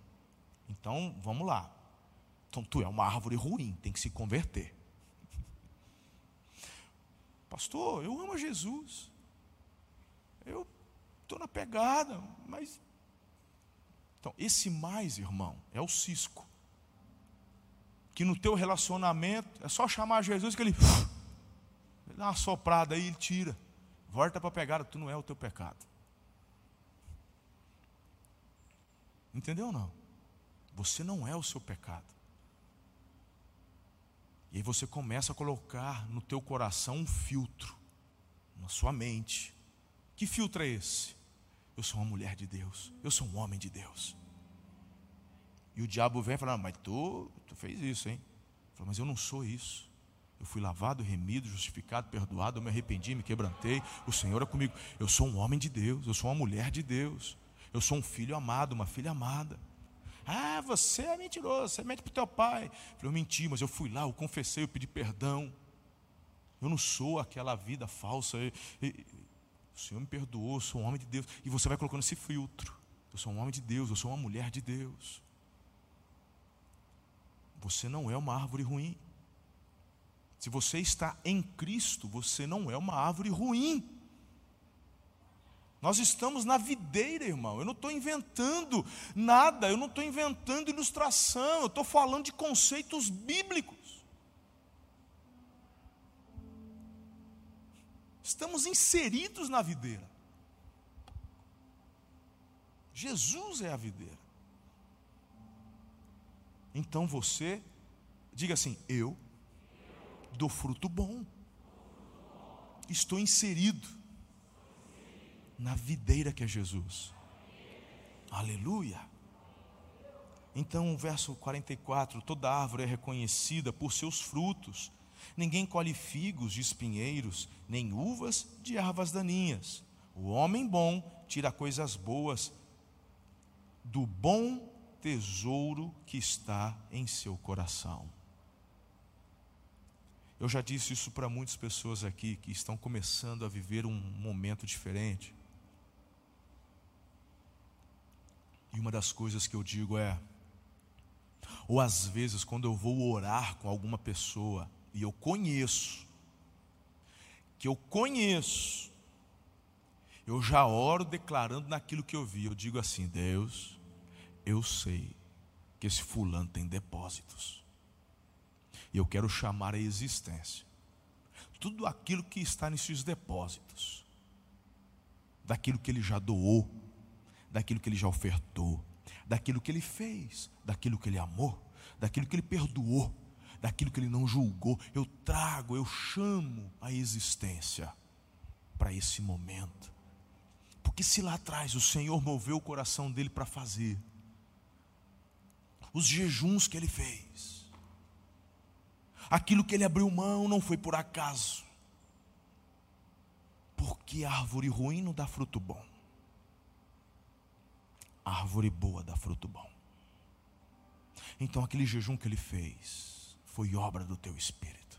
então vamos lá. Então tu é uma árvore ruim, tem que se converter. Pastor, eu amo Jesus. Eu estou na pegada, mas. Então, esse mais, irmão, é o cisco. Que no teu relacionamento é só chamar Jesus que ele, ele dá uma soprada aí, ele tira. Volta para a pegada, tu não é o teu pecado. Entendeu ou não? Você não é o seu pecado. E aí você começa a colocar no teu coração um filtro, na sua mente. Que filtro é esse? Eu sou uma mulher de Deus, eu sou um homem de Deus. E o diabo vem e fala: ah, Mas tu, tu fez isso, hein? Fala, mas eu não sou isso. Eu fui lavado, remido, justificado, perdoado, eu me arrependi, me quebrantei. O Senhor é comigo. Eu sou um homem de Deus, eu sou uma mulher de Deus. Eu sou um filho amado, uma filha amada. Ah, você é mentiroso, você mente para o teu pai. Eu falei, eu menti, mas eu fui lá, eu confessei, eu pedi perdão. Eu não sou aquela vida falsa. O Senhor me perdoou, eu sou um homem de Deus. E você vai colocando esse filtro. Eu sou um homem de Deus, eu sou uma mulher de Deus. Você não é uma árvore ruim. Se você está em Cristo, você não é uma árvore ruim. Nós estamos na videira, irmão. Eu não estou inventando nada, eu não estou inventando ilustração, eu estou falando de conceitos bíblicos. Estamos inseridos na videira. Jesus é a videira. Então você, diga assim: eu dou fruto bom. Estou inserido na videira que é Jesus. Aleluia. Então, o verso 44: toda árvore é reconhecida por seus frutos. Ninguém colhe figos de espinheiros, nem uvas de ervas daninhas. O homem bom tira coisas boas do bom tesouro que está em seu coração. Eu já disse isso para muitas pessoas aqui que estão começando a viver um momento diferente. E uma das coisas que eu digo é, ou às vezes quando eu vou orar com alguma pessoa e eu conheço, que eu conheço, eu já oro declarando naquilo que eu vi. Eu digo assim: Deus, eu sei que esse fulano tem depósitos, e eu quero chamar a existência. Tudo aquilo que está nesses depósitos, daquilo que ele já doou, daquilo que ele já ofertou, daquilo que ele fez, daquilo que ele amou, daquilo que ele perdoou, daquilo que ele não julgou. Eu trago, eu chamo a existência para esse momento. Porque se lá atrás o Senhor moveu o coração dele para fazer, os jejuns que ele fez, aquilo que ele abriu mão não foi por acaso, porque árvore ruim não dá fruto bom árvore boa dá fruto bom. Então aquele jejum que ele fez foi obra do teu espírito.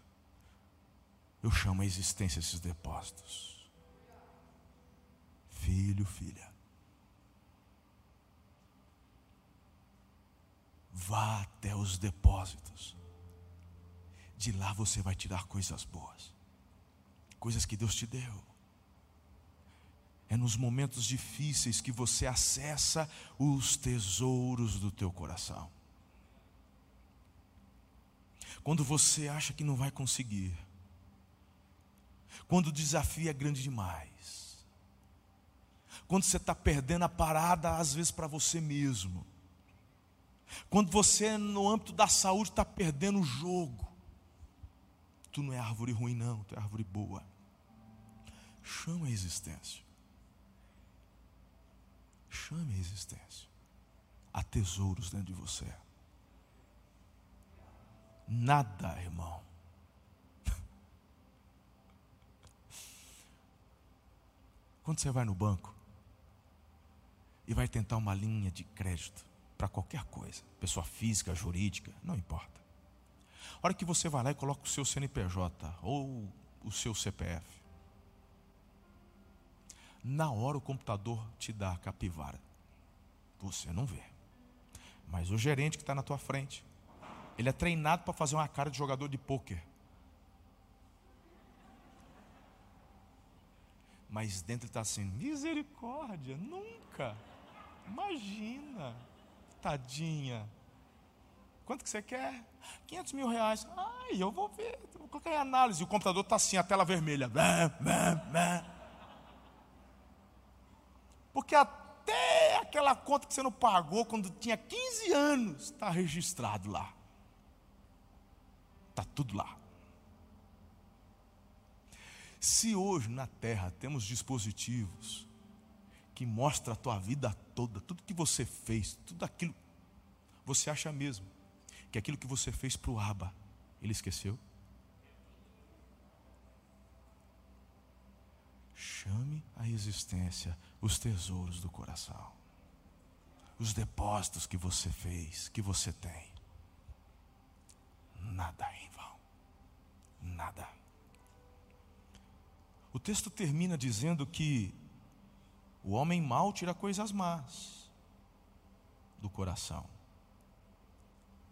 Eu chamo a existência esses depósitos. Filho, filha. Vá até os depósitos. De lá você vai tirar coisas boas. Coisas que Deus te deu. É nos momentos difíceis que você acessa os tesouros do teu coração. Quando você acha que não vai conseguir, Quando o desafio é grande demais. Quando você está perdendo a parada, às vezes, para você mesmo. Quando você, no âmbito da saúde, está perdendo o jogo. Tu não é árvore ruim, não, tu é árvore boa. Chama a existência. Chame a existência. Há tesouros dentro de você. Nada, irmão. Quando você vai no banco e vai tentar uma linha de crédito para qualquer coisa, pessoa física, jurídica, não importa. A hora que você vai lá e coloca o seu CNPJ ou o seu CPF, na hora o computador te dá a capivara. Você não vê. Mas o gerente que está na tua frente, ele é treinado para fazer uma cara de jogador de pôquer. Mas dentro ele está assim, misericórdia, nunca. Imagina, tadinha. Quanto que você quer? 500 mil reais. Ai, eu vou ver, vou colocar em análise. O computador está assim, a tela vermelha. Porque até aquela conta que você não pagou quando tinha 15 anos está registrado lá. Está tudo lá. Se hoje na Terra temos dispositivos que mostram a tua vida toda, tudo que você fez, tudo aquilo, você acha mesmo que aquilo que você fez para o Aba, ele esqueceu? Chame a existência os tesouros do coração, os depósitos que você fez, que você tem. Nada em vão. Nada. O texto termina dizendo que o homem mau tira coisas más do coração.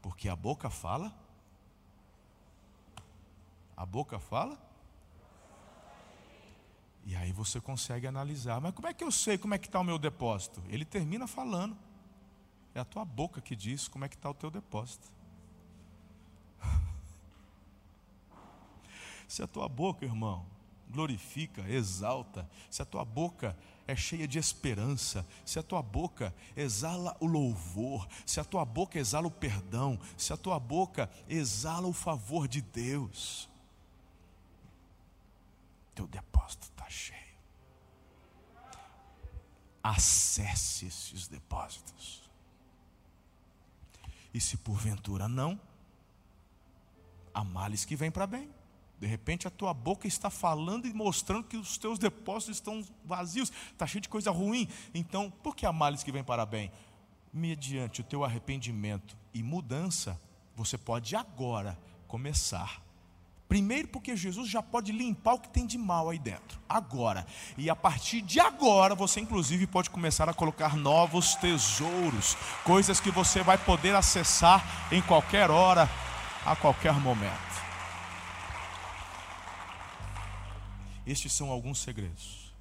Porque a boca fala. A boca fala. E aí você consegue analisar. Mas como é que eu sei como é que está o meu depósito? Ele termina falando. É a tua boca que diz como é que está o teu depósito. Se a tua boca, irmão, glorifica, exalta, se a tua boca é cheia de esperança, se a tua boca exala o louvor, se a tua boca exala o perdão, se a tua boca exala o favor de Deus, teu depósito está cheio. Acesse esses depósitos. E se porventura não, há males que vêm para bem. De repente a tua boca está falando e mostrando que os teus depósitos estão vazios, está cheio de coisa ruim. Então, por que há males que vêm para bem? Mediante o teu arrependimento e mudança, você pode agora começar. Primeiro, porque Jesus já pode limpar o que tem de mal aí dentro, agora. E a partir de agora, você inclusive pode começar a colocar novos tesouros, coisas que você vai poder acessar em qualquer hora, a qualquer momento. Estes são alguns segredos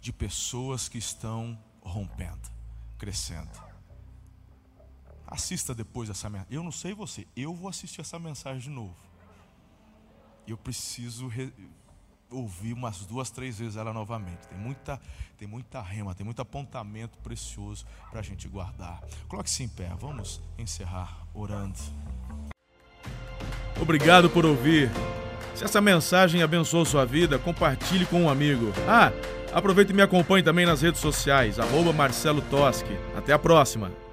de pessoas que estão rompendo, crescendo. Assista depois essa mensagem. Eu não sei você, eu vou assistir essa mensagem de novo. Eu preciso re... ouvir umas duas, três vezes ela novamente. Tem muita, tem muita rema, tem muito apontamento precioso para a gente guardar. Coloque-se em pé, vamos encerrar orando. Obrigado por ouvir. Se essa mensagem abençoou sua vida, compartilhe com um amigo. Ah, aproveite e me acompanhe também nas redes sociais, arroba Marcelo Toschi. Até a próxima!